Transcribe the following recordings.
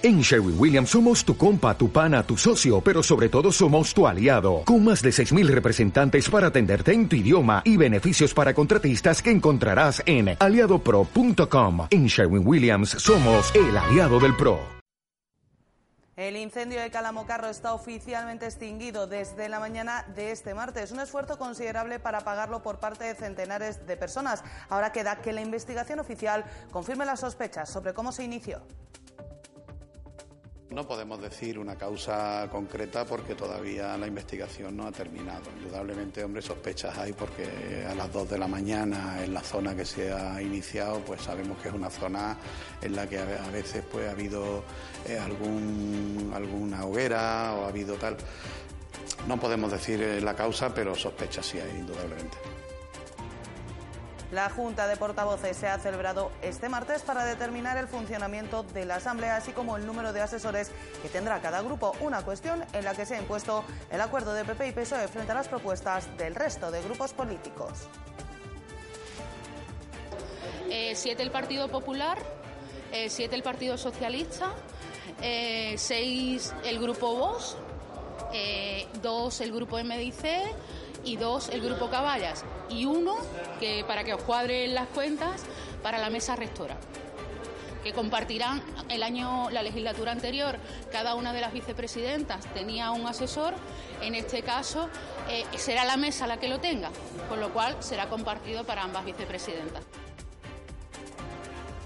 En Sherwin Williams somos tu compa, tu pana, tu socio, pero sobre todo somos tu aliado, con más de 6.000 representantes para atenderte en tu idioma y beneficios para contratistas que encontrarás en aliadopro.com. En Sherwin Williams somos el aliado del PRO. El incendio de Calamocarro está oficialmente extinguido desde la mañana de este martes. Un esfuerzo considerable para pagarlo por parte de centenares de personas. Ahora queda que la investigación oficial confirme las sospechas sobre cómo se inició. No podemos decir una causa concreta porque todavía la investigación no ha terminado. Indudablemente, hombre, sospechas hay porque a las 2 de la mañana en la zona que se ha iniciado, pues sabemos que es una zona en la que a veces pues ha habido eh, algún, alguna hoguera o ha habido tal. No podemos decir eh, la causa, pero sospechas sí hay, indudablemente. La Junta de Portavoces se ha celebrado este martes para determinar el funcionamiento de la Asamblea, así como el número de asesores que tendrá cada grupo. Una cuestión en la que se ha impuesto el acuerdo de PP y PSOE frente a las propuestas del resto de grupos políticos. Eh, siete el Partido Popular, eh, siete el Partido Socialista, eh, seis el Grupo eh, dos el Grupo MDIC y dos el Grupo Caballas y uno que para que os cuadren las cuentas para la mesa rectora que compartirán el año la legislatura anterior cada una de las vicepresidentas tenía un asesor en este caso eh, será la mesa la que lo tenga con lo cual será compartido para ambas vicepresidentas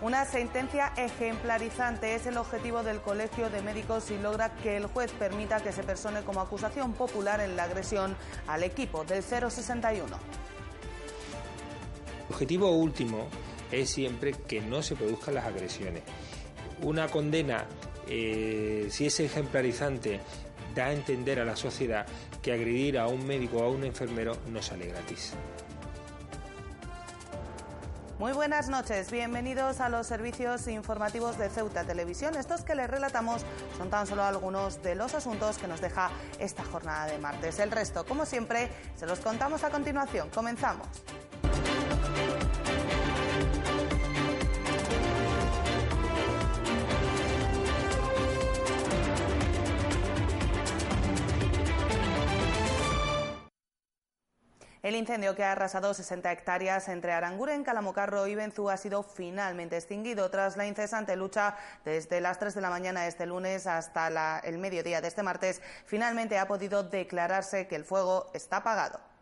una sentencia ejemplarizante es el objetivo del Colegio de Médicos si logra que el juez permita que se persone como acusación popular en la agresión al equipo del 061. Objetivo último es siempre que no se produzcan las agresiones. Una condena, eh, si es ejemplarizante, da a entender a la sociedad que agredir a un médico o a un enfermero no sale gratis. Muy buenas noches, bienvenidos a los servicios informativos de Ceuta Televisión. Estos que les relatamos son tan solo algunos de los asuntos que nos deja esta jornada de martes. El resto, como siempre, se los contamos a continuación. Comenzamos. El incendio que ha arrasado 60 hectáreas entre Aranguren, Calamocarro y Benzú ha sido finalmente extinguido tras la incesante lucha desde las 3 de la mañana de este lunes hasta el mediodía de este martes. Finalmente ha podido declararse que el fuego está apagado.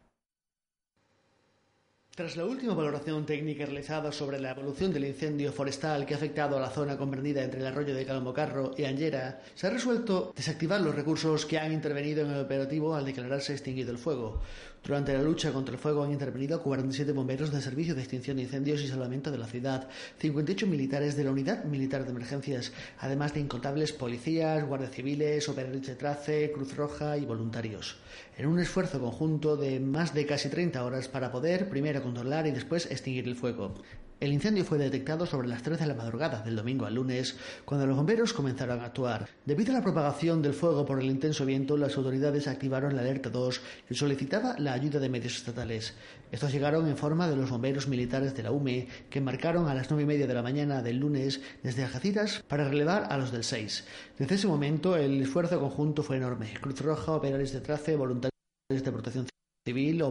Tras la última valoración técnica realizada sobre la evolución del incendio forestal que ha afectado a la zona comprendida entre el arroyo de Calamocarro y Angera, se ha resuelto desactivar los recursos que han intervenido en el operativo al declararse extinguido el fuego. Durante la lucha contra el fuego han intervenido 47 bomberos del Servicio de Extinción de Incendios y Salvamento de la ciudad, 58 militares de la Unidad Militar de Emergencias, además de incontables policías, guardias civiles, operarios de trace, Cruz Roja y voluntarios. En un esfuerzo conjunto de más de casi 30 horas para poder primero controlar y después extinguir el fuego. El incendio fue detectado sobre las 3 de la madrugada del domingo al lunes, cuando los bomberos comenzaron a actuar. Debido a la propagación del fuego por el intenso viento, las autoridades activaron la alerta 2 que solicitaba la ayuda de medios estatales. Estos llegaron en forma de los bomberos militares de la UME, que embarcaron a las nueve y media de la mañana del lunes desde Algeciras para relevar a los del 6. Desde ese momento, el esfuerzo conjunto fue enorme. Cruz Roja, operarios de trace, voluntarios de protección civil,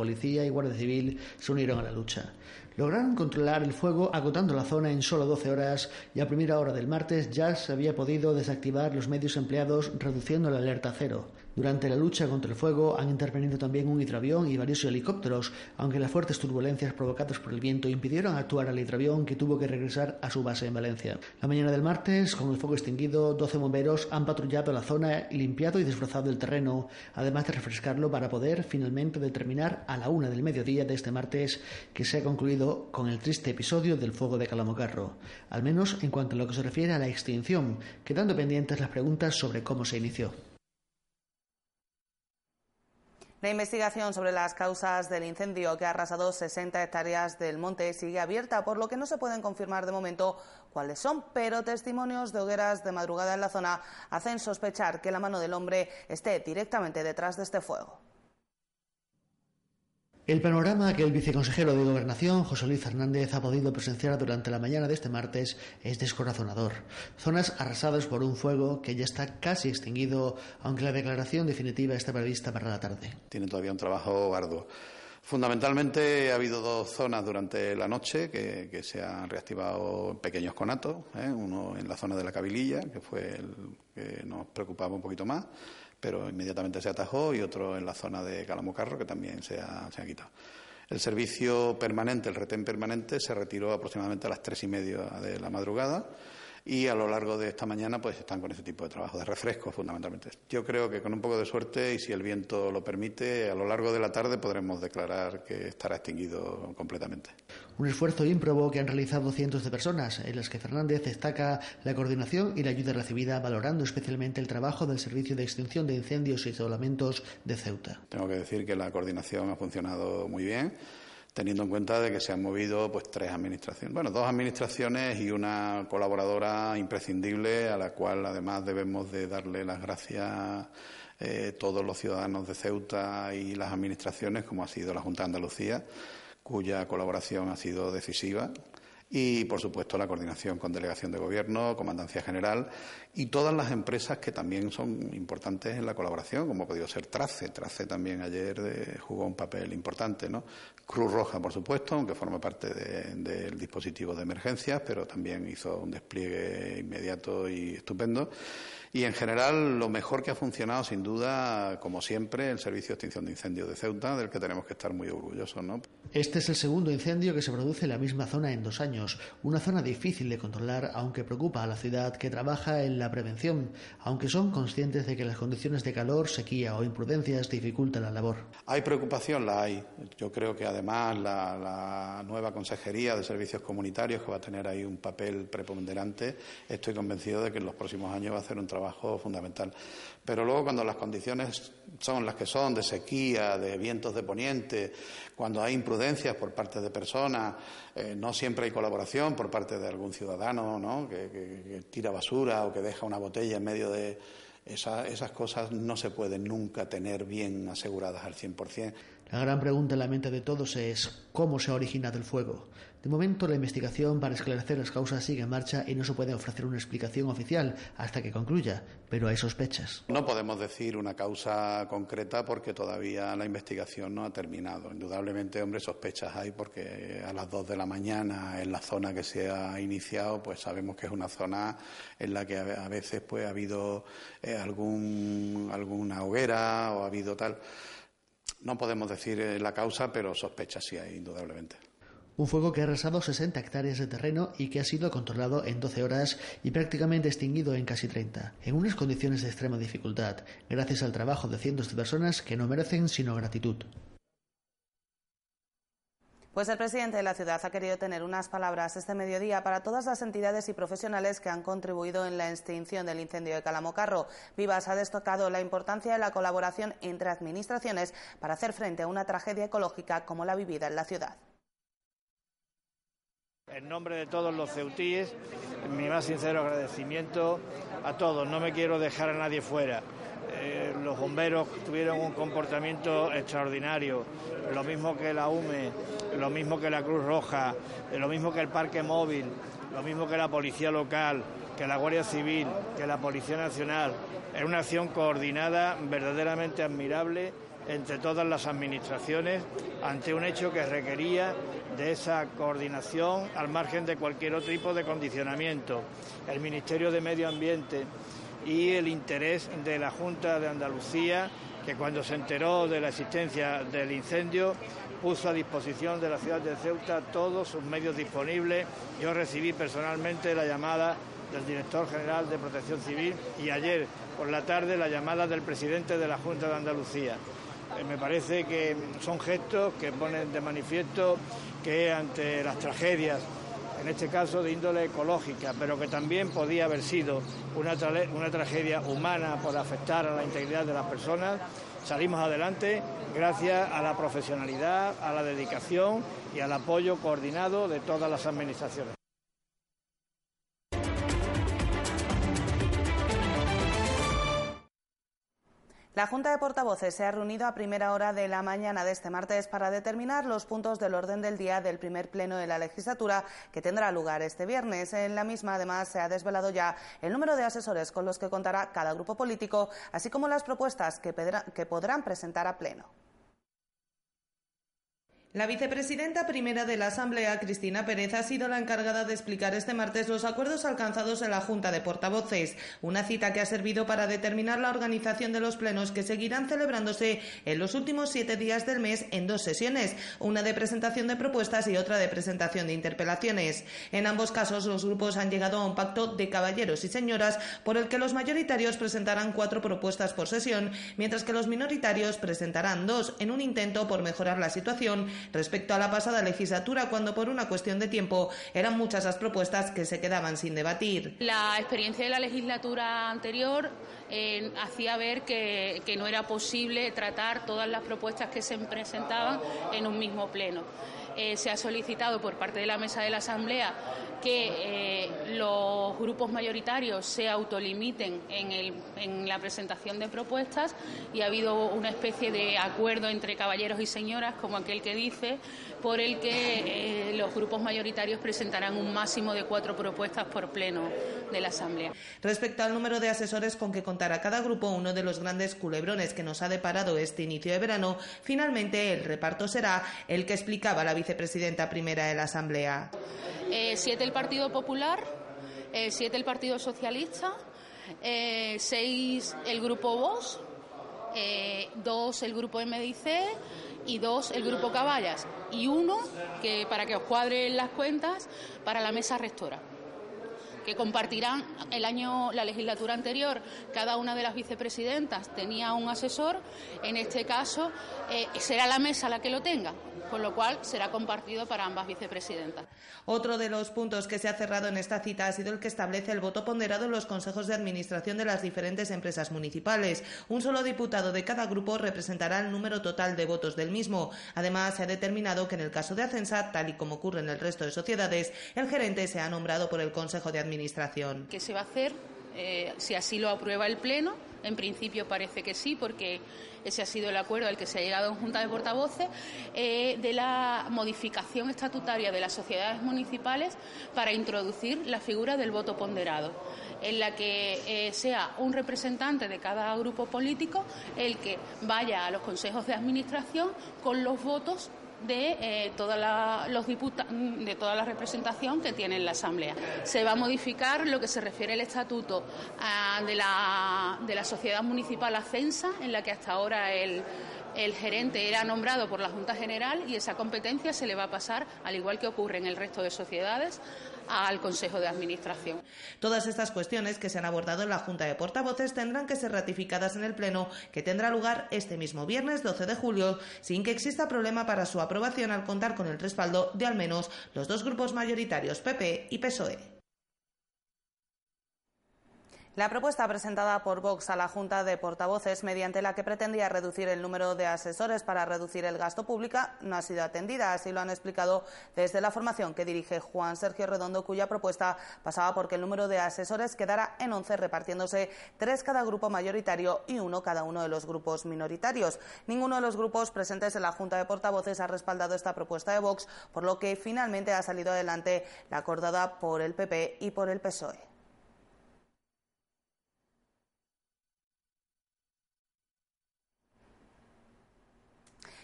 policía y guardia civil se unieron a la lucha. Lograron controlar el fuego agotando la zona en solo 12 horas y a primera hora del martes ya se había podido desactivar los medios empleados reduciendo la alerta a cero. Durante la lucha contra el fuego han intervenido también un hidroavión y varios helicópteros, aunque las fuertes turbulencias provocadas por el viento impidieron actuar al hidroavión que tuvo que regresar a su base en Valencia. La mañana del martes, con el fuego extinguido, 12 bomberos han patrullado la zona y limpiado y desbrozado el terreno, además de refrescarlo para poder finalmente determinar a la una del mediodía de este martes que se ha concluido con el triste episodio del fuego de Calamocarro, al menos en cuanto a lo que se refiere a la extinción, quedando pendientes las preguntas sobre cómo se inició. La investigación sobre las causas del incendio que ha arrasado 60 hectáreas del monte sigue abierta, por lo que no se pueden confirmar de momento cuáles son, pero testimonios de hogueras de madrugada en la zona hacen sospechar que la mano del hombre esté directamente detrás de este fuego. El panorama que el viceconsejero de Gobernación, José Luis Fernández, ha podido presenciar durante la mañana de este martes es descorazonador. Zonas arrasadas por un fuego que ya está casi extinguido, aunque la declaración definitiva está prevista para la tarde. Tiene todavía un trabajo arduo. Fundamentalmente ha habido dos zonas durante la noche que, se han reactivado pequeños conatos, ¿eh? uno en la zona de la Cabililla, que fue el que nos preocupaba un poquito más, pero inmediatamente se atajó, y otro en la zona de Calamocarro, que también se ha, quitado. El servicio permanente, el retén permanente, se retiró aproximadamente a las tres y media de la madrugada y a lo largo de esta mañana pues están con ese tipo de trabajo, de refresco fundamentalmente. Yo creo que con un poco de suerte y si el viento lo permite, a lo largo de la tarde podremos declarar que estará extinguido completamente. Un esfuerzo ímprobo que han realizado cientos de personas, en las que Fernández destaca la coordinación y la ayuda recibida, valorando especialmente el trabajo del Servicio de Extinción de Incendios y Solamentos de Ceuta. Tengo que decir que la coordinación ha funcionado muy bien teniendo en cuenta de que se han movido pues tres administraciones, bueno, dos administraciones y una colaboradora imprescindible a la cual además debemos de darle las gracias eh, todos los ciudadanos de Ceuta y las administraciones, como ha sido la Junta de Andalucía, cuya colaboración ha sido decisiva y, por supuesto, la coordinación con Delegación de Gobierno, Comandancia General y todas las empresas que también son importantes en la colaboración, como ha podido ser Trace. Trace también ayer eh, jugó un papel importante, ¿no? Cruz Roja, por supuesto, aunque forma parte del dispositivo de emergencias, pero también hizo un despliegue inmediato y estupendo. Y en general, lo mejor que ha funcionado, sin duda, como siempre, el Servicio de Extinción de Incendios de Ceuta, del que tenemos que estar muy orgullosos. ¿no? Este es el segundo incendio que se produce en la misma zona en dos años. Una zona difícil de controlar, aunque preocupa a la ciudad que trabaja en la prevención, aunque son conscientes de que las condiciones de calor, sequía o imprudencias dificultan la labor. Hay preocupación, la hay. Yo creo que además la, la nueva Consejería de Servicios Comunitarios, que va a tener ahí un papel preponderante, estoy convencido de que en los próximos años va a hacer un trabajo trabajo fundamental. Pero luego cuando las condiciones son las que son, de sequía, de vientos de poniente, cuando hay imprudencias por parte de personas, eh, no siempre hay colaboración por parte de algún ciudadano ¿no? que, tira basura o que deja una botella en medio de... esas cosas no se pueden nunca tener bien aseguradas al 100%. La gran pregunta en la mente de todos es ¿cómo se ha originado el fuego? De momento, la investigación para esclarecer las causas sigue en marcha y no se puede ofrecer una explicación oficial hasta que concluya, pero hay sospechas. No podemos decir una causa concreta porque todavía la investigación no ha terminado. Indudablemente, hombre, sospechas hay porque a las dos de la mañana en la zona que se ha iniciado, pues sabemos que es una zona en la que a veces pues ha habido eh, algún, alguna hoguera o ha habido tal. No podemos decir eh, la causa, pero sospecha sí hay, indudablemente. Un fuego que ha arrasado 60 hectáreas de terreno y que ha sido controlado en 12 horas y prácticamente extinguido en casi 30, en unas condiciones de extrema dificultad, gracias al trabajo de cientos de personas que no merecen sino gratitud. Pues el presidente de la ciudad ha querido tener unas palabras este mediodía para todas las entidades y profesionales que han contribuido en la extinción del incendio de Calamocarro. Vivas ha destacado la importancia de la colaboración entre administraciones para hacer frente a una tragedia ecológica como la vivida en la ciudad. En nombre de todos los ceutíes, mi más sincero agradecimiento a todos. No me quiero dejar a nadie fuera. Eh, los bomberos tuvieron un comportamiento extraordinario, lo mismo que la UME, lo mismo que la Cruz Roja, lo mismo que el Parque Móvil, lo mismo que la Policía Local, que la Guardia Civil, que la Policía Nacional. Es una acción coordinada verdaderamente admirable entre todas las administraciones ante un hecho que requería de esa coordinación al margen de cualquier otro tipo de condicionamiento. El Ministerio de Medio Ambiente y el interés de la Junta de Andalucía, que cuando se enteró de la existencia del incendio puso a disposición de la ciudad de Ceuta todos sus medios disponibles. Yo recibí personalmente la llamada del director general de Protección Civil y ayer por la tarde la llamada del presidente de la Junta de Andalucía. Eh, me parece que son gestos que ponen de manifiesto que ante las tragedias en este caso de índole ecológica, pero que también podía haber sido una, una tragedia humana por afectar a la integridad de las personas, salimos adelante gracias a la profesionalidad, a la dedicación y al apoyo coordinado de todas las administraciones. La Junta de Portavoces se ha reunido a primera hora de la mañana de este martes para determinar los puntos del orden del día del primer pleno de la legislatura que tendrá lugar este viernes. En la misma, además, se ha desvelado ya el número de asesores con los que contará cada grupo político, así como las propuestas que, podrán presentar a pleno. La vicepresidenta primera de la Asamblea, Cristina Pérez, ha sido la encargada de explicar este martes los acuerdos alcanzados en la Junta de Portavoces, una cita que ha servido para determinar la organización de los plenos que seguirán celebrándose en los últimos siete días del mes en dos sesiones, una de presentación de propuestas y otra de presentación de interpelaciones. En ambos casos, los grupos han llegado a un pacto de caballeros y señoras por el que los mayoritarios presentarán cuatro propuestas por sesión, mientras que los minoritarios presentarán dos en un intento por mejorar la situación respecto a la pasada legislatura, cuando por una cuestión de tiempo eran muchas las propuestas que se quedaban sin debatir. La experiencia de la legislatura anterior hacía ver que, no era posible tratar todas las propuestas que se presentaban en un mismo pleno. Eh, se ha solicitado por parte de la mesa de la Asamblea que eh, los grupos mayoritarios se autolimiten en, la presentación de propuestas y ha habido una especie de acuerdo entre caballeros y señoras, como aquel que dice, por el que eh, los grupos mayoritarios presentarán un máximo de cuatro propuestas por pleno de la Asamblea. Respecto al número de asesores con que contará cada grupo, uno de los grandes culebrones que nos ha deparado este inicio de verano, finalmente el reparto será el que explicaba la vicepresidenta primera de la Asamblea. Eh, siete el Partido Popular, eh, siete el Partido Socialista, eh, seis el Grupo Vox, dos el Grupo MDIC y dos el Grupo Caballas. Y uno que para que os cuadren las cuentas para la mesa rectora que compartirán el año, la legislatura anterior, cada una de las vicepresidentas tenía un asesor, en este caso será la mesa la que lo tenga con lo cual será compartido para ambas vicepresidentas. Otro de los puntos que se ha cerrado en esta cita ha sido el que establece el voto ponderado en los consejos de administración de las diferentes empresas municipales. Un solo diputado de cada grupo representará el número total de votos del mismo. Además, se ha determinado que en el caso de Acensa, tal y como ocurre en el resto de sociedades, el gerente se ha nombrado por el Consejo de Administración. ¿Qué se va a hacer eh, si así lo aprueba el Pleno? En principio parece que sí, porque ese ha sido el acuerdo al que se ha llegado en Junta de Portavoces, eh, de la modificación estatutaria de las sociedades municipales para introducir la figura del voto ponderado en la que eh, sea un representante de cada grupo político el que vaya a los consejos de administración con los votos de, eh, toda la, los de toda la representación que tiene la Asamblea. Se va a modificar lo que se refiere al estatuto ah, de, la, de la sociedad municipal Ascensa, en la que hasta ahora el el gerente era nombrado por la Junta General y esa competencia se le va a pasar, al igual que ocurre en el resto de sociedades, al Consejo de Administración. Todas estas cuestiones que se han abordado en la Junta de Portavoces tendrán que ser ratificadas en el Pleno que tendrá lugar este mismo viernes 12 de julio, sin que exista problema para su aprobación al contar con el respaldo de al menos los dos grupos mayoritarios PP y PSOE. La propuesta presentada por Vox a la Junta de Portavoces, mediante la que pretendía reducir el número de asesores para reducir el gasto público, no ha sido atendida. Así lo han explicado desde la formación que dirige Juan Sergio Redondo, cuya propuesta pasaba por que el número de asesores quedara en 11, repartiéndose tres cada grupo mayoritario y uno cada uno de los grupos minoritarios. Ninguno de los grupos presentes en la Junta de Portavoces ha respaldado esta propuesta de Vox, por lo que finalmente ha salido adelante la acordada por el PP y por el PSOE.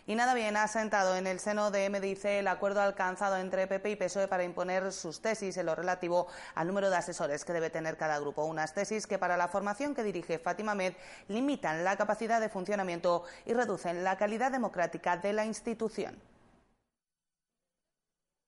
Y nada bien ha sentado en el seno de MDIC el acuerdo alcanzado entre PP y PSOE para imponer sus tesis en lo relativo al número de asesores que debe tener cada grupo. Unas tesis que para la formación que dirige Fátima Med limitan la capacidad de funcionamiento y reducen la calidad democrática de la institución.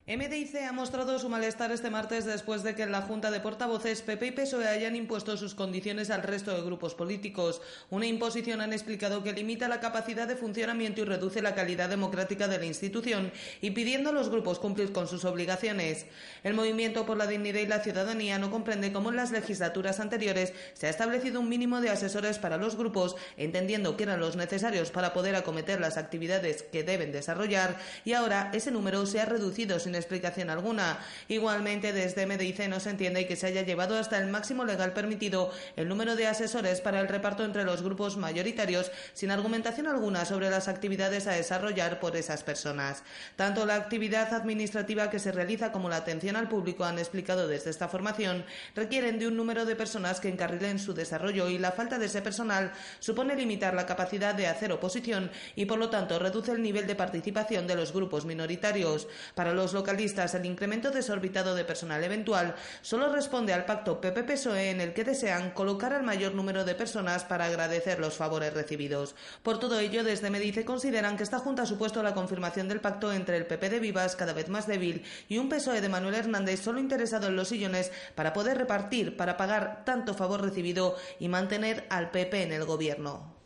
MDIC ha mostrado su malestar este martes después de que en la Junta de Portavoces PP y PSOE hayan impuesto sus condiciones al resto de grupos políticos. Una imposición han explicado que limita la capacidad de funcionamiento y reduce la calidad democrática de la institución, impidiendo a los grupos cumplir con sus obligaciones. El Movimiento por la Dignidad y la Ciudadanía no comprende cómo en las legislaturas anteriores se ha establecido un mínimo de asesores para los grupos, entendiendo que eran los necesarios para poder acometer las actividades que deben desarrollar, y ahora ese número se ha reducido sin explicación alguna. Igualmente, desde MDIC no se entiende que se haya llevado hasta el máximo legal permitido el número de asesores para el reparto entre los grupos mayoritarios sin argumentación alguna sobre las actividades a desarrollar por esas personas. Tanto la actividad administrativa que se realiza como la atención al público han explicado desde esta formación requieren de un número de personas que encarrilen su desarrollo y la falta de ese personal supone limitar la capacidad de hacer oposición y por lo tanto reduce el nivel de participación de los grupos minoritarios. Para los el incremento desorbitado de personal eventual solo responde al pacto PP-PSOE en el que desean colocar al mayor número de personas para agradecer los favores recibidos. Por todo ello, desde Medice consideran que esta Junta ha supuesto la confirmación del pacto entre el PP de Vivas, cada vez más débil, y un PSOE de Manuel Hernández solo interesado en los sillones para poder repartir, para pagar tanto favor recibido y mantener al PP en el gobierno.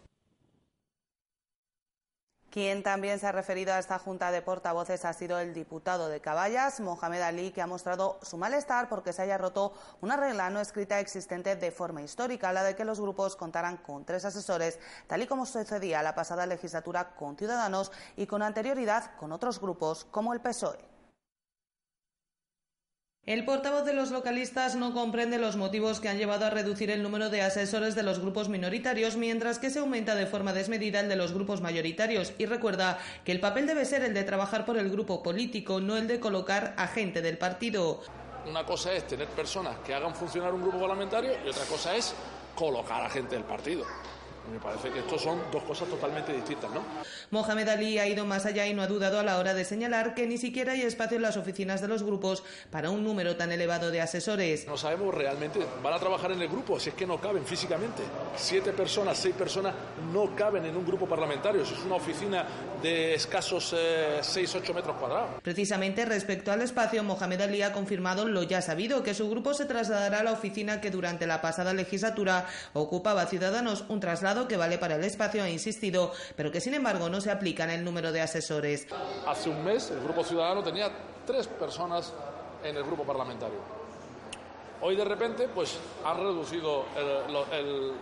Quien también se ha referido a esta junta de portavoces ha sido el diputado de Caballas, Mohamed Ali, que ha mostrado su malestar porque se haya roto una regla no escrita existente de forma histórica, la de que los grupos contaran con tres asesores, tal y como sucedía la pasada legislatura con Ciudadanos y con anterioridad con otros grupos como el PSOE. El portavoz de los localistas no comprende los motivos que han llevado a reducir el número de asesores de los grupos minoritarios, mientras que se aumenta de forma desmedida el de los grupos mayoritarios, y recuerda que el papel debe ser el de trabajar por el grupo político, no el de colocar a gente del partido. Una cosa es tener personas que hagan funcionar un grupo parlamentario y otra cosa es colocar a gente del partido. Me parece que estos son dos cosas totalmente distintas, ¿no? Mohamed Ali ha ido más allá y no ha dudado a la hora de señalar que ni siquiera hay espacio en las oficinas de los grupos para un número tan elevado de asesores. No sabemos realmente, van a trabajar en el grupo, si es que no caben físicamente. Siete personas, seis personas no caben en un grupo parlamentario. es una oficina de escasos eh, seis, ocho metros cuadrados. Precisamente respecto al espacio, Mohamed Ali ha confirmado lo ya sabido, que su grupo se trasladará a la oficina que durante la pasada legislatura ocupaba Ciudadanos un traslado que vale para el espacio, ha insistido, pero que sin embargo no se aplica en el número de asesores. Hace un mes el Grupo Ciudadano tenía tres personas en el grupo parlamentario. Hoy de repente pues han reducido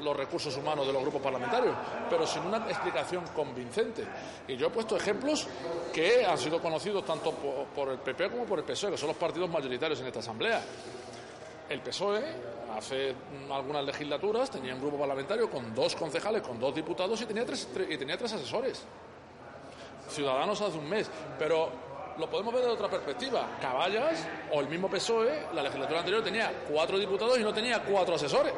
los recursos humanos de los grupos parlamentarios, pero sin una explicación convincente. Y yo he puesto ejemplos que han sido conocidos tanto por, por el PP como por el PSOE, que son los partidos mayoritarios en esta Asamblea. El PSOE hace algunas legislaturas tenía un grupo parlamentario con dos concejales, con dos diputados y tenía tres, y tenía tres asesores. Ciudadanos hace un mes, pero lo podemos ver de otra perspectiva. Caballas o el mismo PSOE, la legislatura anterior tenía cuatro diputados y no tenía cuatro asesores.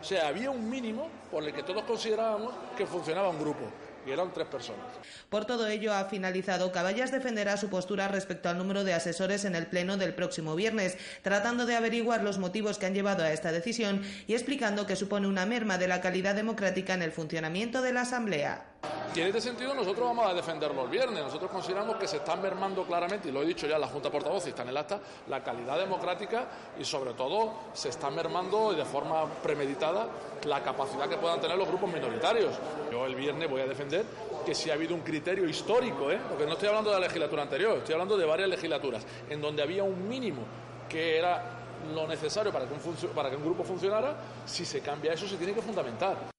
O sea, había un mínimo por el que todos considerábamos que funcionaba un grupo y eran tres personas. Por todo ello, ha finalizado. Caballas defenderá su postura respecto al número de asesores en el Pleno del próximo viernes, tratando de averiguar los motivos que han llevado a esta decisión y explicando que supone una merma de la calidad democrática en el funcionamiento de la Asamblea. Y en este sentido nosotros vamos a defenderlo el viernes. Nosotros consideramos que se está mermando claramente, y lo he dicho ya en la Junta Portavoz y está en el acta, la calidad democrática y sobre todo se está mermando de forma premeditada la capacidad que puedan tener los grupos minoritarios. Yo el viernes voy a defender que si ha habido un criterio histórico, ¿eh? porque no estoy hablando de la legislatura anterior, estoy hablando de varias legislaturas, en donde había un mínimo que era lo necesario para que un, para que un grupo funcionara, si se cambia eso se tiene que fundamentar.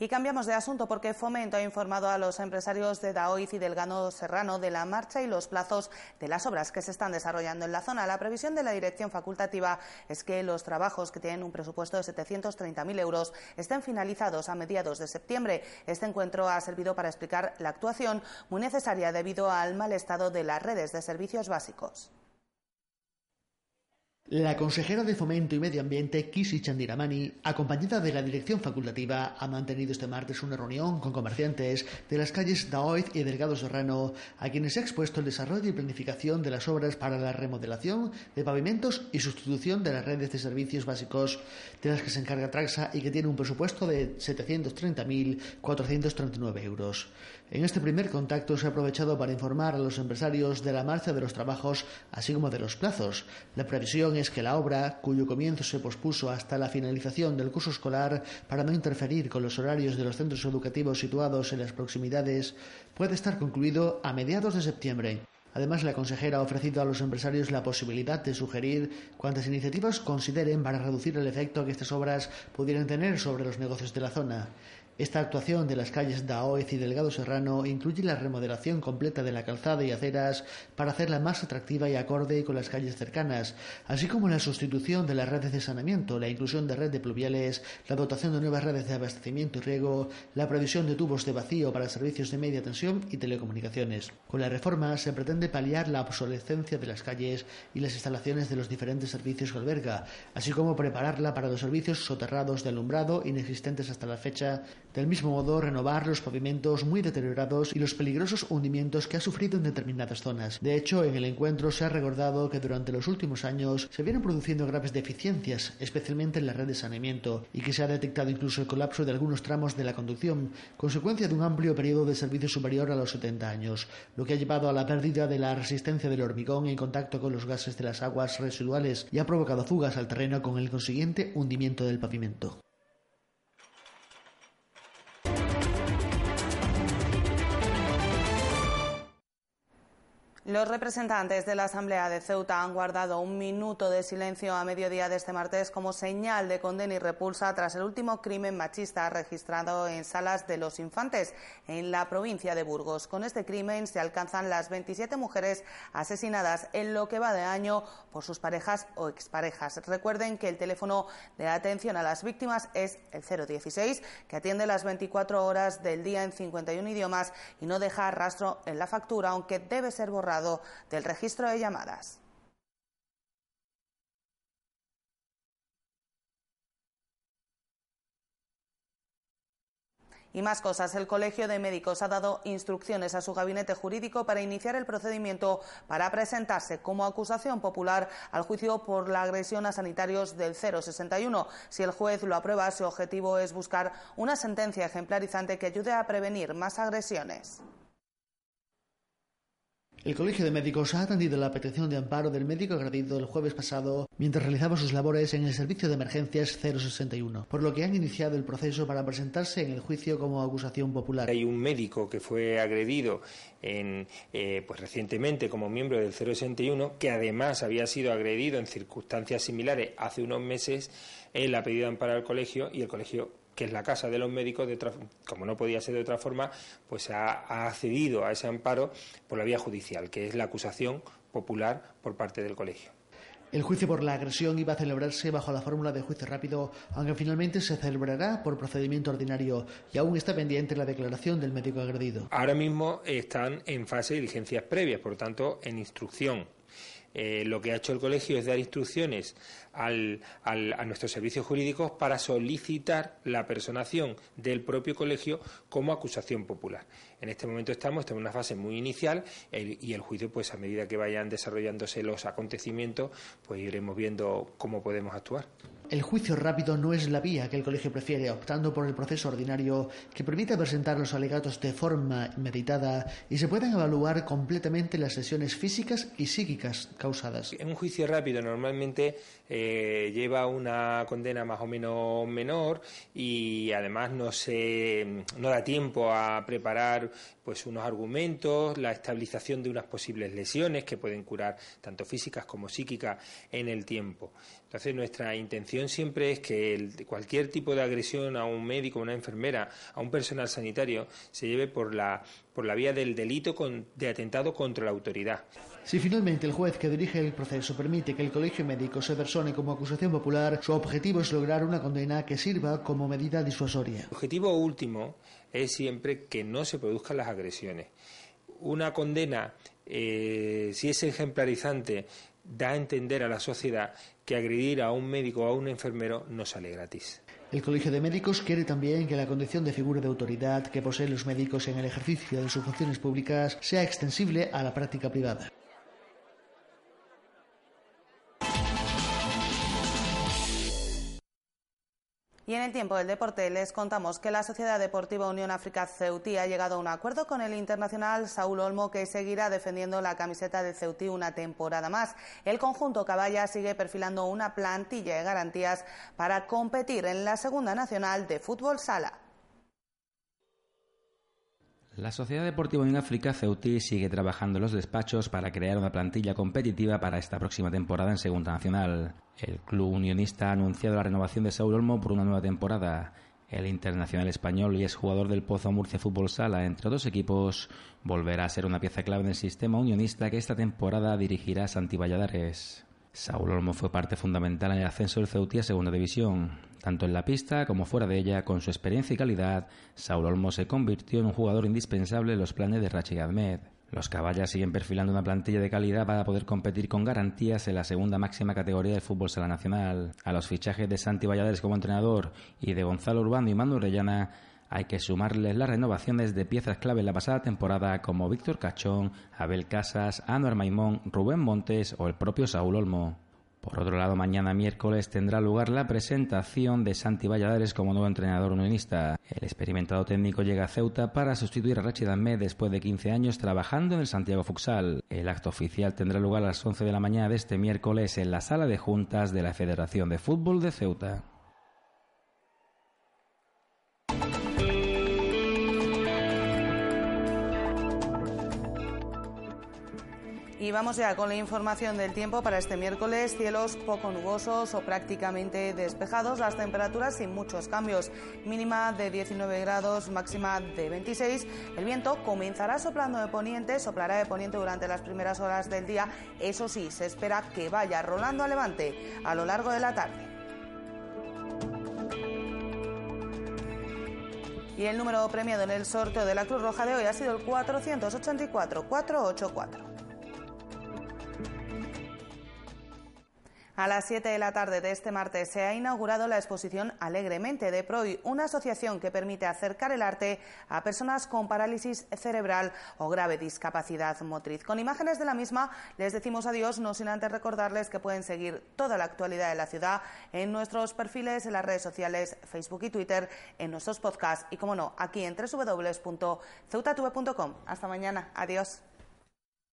Y cambiamos de asunto porque Fomento ha informado a los empresarios de Daoiz y del Gano Serrano de la marcha y los plazos de las obras que se están desarrollando en la zona. La previsión de la dirección facultativa es que los trabajos que tienen un presupuesto de 730.000 euros estén finalizados a mediados de septiembre. Este encuentro ha servido para explicar la actuación muy necesaria debido al mal estado de las redes de servicios básicos. La consejera de Fomento y Medio Ambiente, Kisi Chandiramani, acompañada de la dirección facultativa, ha mantenido este martes una reunión con comerciantes de las calles Daoiz y Delgado Serrano, a quienes ha expuesto el desarrollo y planificación de las obras para la remodelación de pavimentos y sustitución de las redes de servicios básicos, de las que se encarga Traxa y que tiene un presupuesto de 730.439 euros. En este primer contacto se ha aprovechado para informar a los empresarios de la marcha de los trabajos, así como de los plazos. La previsión es que la obra, cuyo comienzo se pospuso hasta la finalización del curso escolar para no interferir con los horarios de los centros educativos situados en las proximidades, puede estar concluido a mediados de septiembre. Además, la consejera ha ofrecido a los empresarios la posibilidad de sugerir cuantas iniciativas consideren para reducir el efecto que estas obras pudieran tener sobre los negocios de la zona. Esta actuación de las calles Daoez y Delgado Serrano incluye la remodelación completa de la calzada y aceras para hacerla más atractiva y acorde con las calles cercanas, así como la sustitución de las redes de saneamiento, la inclusión de red de pluviales, la dotación de nuevas redes de abastecimiento y riego, la provisión de tubos de vacío para servicios de media tensión y telecomunicaciones. Con la reforma se pretende paliar la obsolescencia de las calles y las instalaciones de los diferentes servicios que alberga, así como prepararla para los servicios soterrados de alumbrado inexistentes hasta la fecha del mismo modo, renovar los pavimentos muy deteriorados y los peligrosos hundimientos que ha sufrido en determinadas zonas. De hecho, en el encuentro se ha recordado que durante los últimos años se vienen produciendo graves deficiencias, especialmente en la red de saneamiento, y que se ha detectado incluso el colapso de algunos tramos de la conducción, consecuencia de un amplio periodo de servicio superior a los 70 años, lo que ha llevado a la pérdida de la resistencia del hormigón en contacto con los gases de las aguas residuales y ha provocado fugas al terreno con el consiguiente hundimiento del pavimento. Los representantes de la Asamblea de Ceuta han guardado un minuto de silencio a mediodía de este martes como señal de condena y repulsa tras el último crimen machista registrado en Salas de los Infantes, en la provincia de Burgos. Con este crimen se alcanzan las 27 mujeres asesinadas en lo que va de año por sus parejas o exparejas. Recuerden que el teléfono de atención a las víctimas es el 016, que atiende las 24 horas del día en 51 idiomas y no deja rastro en la factura, aunque debe ser borrado del registro de llamadas. Y más cosas. El Colegio de Médicos ha dado instrucciones a su gabinete jurídico para iniciar el procedimiento para presentarse como acusación popular al juicio por la agresión a sanitarios del 061. Si el juez lo aprueba, su objetivo es buscar una sentencia ejemplarizante que ayude a prevenir más agresiones. El Colegio de Médicos ha atendido la petición de amparo del médico agredido el jueves pasado mientras realizaba sus labores en el Servicio de Emergencias 061, por lo que han iniciado el proceso para presentarse en el juicio como acusación popular. Hay un médico que fue agredido en, eh, pues recientemente como miembro del 061, que además había sido agredido en circunstancias similares hace unos meses. Él ha pedido amparo al colegio y el colegio que es la Casa de los Médicos, de como no podía ser de otra forma, pues ha, accedido a ese amparo por la vía judicial, que es la acusación popular por parte del colegio. El juicio por la agresión iba a celebrarse bajo la fórmula de juicio rápido, aunque finalmente se celebrará por procedimiento ordinario y aún está pendiente la declaración del médico agredido. Ahora mismo están en fase de diligencias previas, por tanto, en instrucción. Eh, lo que ha hecho el colegio es dar instrucciones a nuestros servicios jurídicos para solicitar la personación del propio colegio como acusación popular. En este momento estamos, en una fase muy inicial y el juicio, pues a medida que vayan desarrollándose los acontecimientos, pues iremos viendo cómo podemos actuar. El juicio rápido no es la vía que el colegio prefiere, optando por el proceso ordinario que permite presentar los alegatos de forma meditada y se puedan evaluar completamente las lesiones físicas y psíquicas causadas. En un juicio rápido normalmente eh, lleva una condena más o menos menor y además no se no da tiempo a preparar pues unos argumentos, la estabilización de unas posibles lesiones que pueden curar tanto físicas como psíquicas en el tiempo. Entonces, nuestra intención siempre es que cualquier tipo de agresión a un médico, a una enfermera, a un personal sanitario, se lleve por la, por la vía del delito de atentado contra la autoridad. Si finalmente el juez que dirige el proceso permite que el colegio médico se persone como acusación popular, su objetivo es lograr una condena que sirva como medida disuasoria. El objetivo último es siempre que no se produzcan las agresiones. Una condena, eh, si es ejemplarizante, da a entender a la sociedad que agredir a un médico o a un enfermero no sale gratis. El Colegio de Médicos quiere también que la condición de figura de autoridad que poseen los médicos en el ejercicio de sus funciones públicas sea extensible a la práctica privada. Y en el tiempo del deporte les contamos que la Sociedad Deportiva Unión África Ceutí ha llegado a un acuerdo con el internacional Saúl Olmo que seguirá defendiendo la camiseta de Ceutí una temporada más. El conjunto Caballa sigue perfilando una plantilla de garantías para competir en la Segunda Nacional de Fútbol Sala. La Sociedad Deportiva Unión África Ceutí sigue trabajando en los despachos para crear una plantilla competitiva para esta próxima temporada en Segunda Nacional. El club unionista ha anunciado la renovación de Saúl Olmo por una nueva temporada. El internacional español y exjugador del Pozo Murcia Fútbol Sala, entre otros equipos, volverá a ser una pieza clave en el sistema unionista que esta temporada dirigirá Santi Valladares. Saúl Olmo fue parte fundamental en el ascenso del Ceutí a Segunda División. Tanto en la pista como fuera de ella, con su experiencia y calidad, Saúl Olmo se convirtió en un jugador indispensable en los planes de Rachid Ahmed. Los caballas siguen perfilando una plantilla de calidad para poder competir con garantías en la segunda máxima categoría del fútbol sala nacional. A los fichajes de Santi Valladares como entrenador y de Gonzalo Urbano y Manu Orellana hay que sumarles las renovaciones de piezas clave en la pasada temporada como Víctor Cachón, Abel Casas, Anuar Maimón, Rubén Montes o el propio Saúl Olmo. Por otro lado, mañana miércoles tendrá lugar la presentación de Santi Valladares como nuevo entrenador unionista. El experimentado técnico llega a Ceuta para sustituir a Rachid Ahmed después de 15 años trabajando en el Santiago Futsal. El acto oficial tendrá lugar a las 11 de la mañana de este miércoles en la sala de juntas de la Federación de Fútbol de Ceuta. Y vamos ya con la información del tiempo para este miércoles. Cielos poco nubosos o prácticamente despejados. Las temperaturas sin muchos cambios. Mínima de 19 grados, máxima de 26. El viento comenzará soplando de poniente, soplará de poniente durante las primeras horas del día. Eso sí, se espera que vaya rolando a levante a lo largo de la tarde. Y el número premiado en el sorteo de la Cruz Roja de hoy ha sido el 484-484. A las 7 de la tarde de este martes se ha inaugurado la exposición Alegremente de PROI, una asociación que permite acercar el arte a personas con parálisis cerebral o grave discapacidad motriz. Con imágenes de la misma les decimos adiós, no sin antes recordarles que pueden seguir toda la actualidad de la ciudad en nuestros perfiles en las redes sociales Facebook y Twitter, en nuestros podcasts y, como no, aquí en www.ceutatube.com. Hasta mañana. Adiós.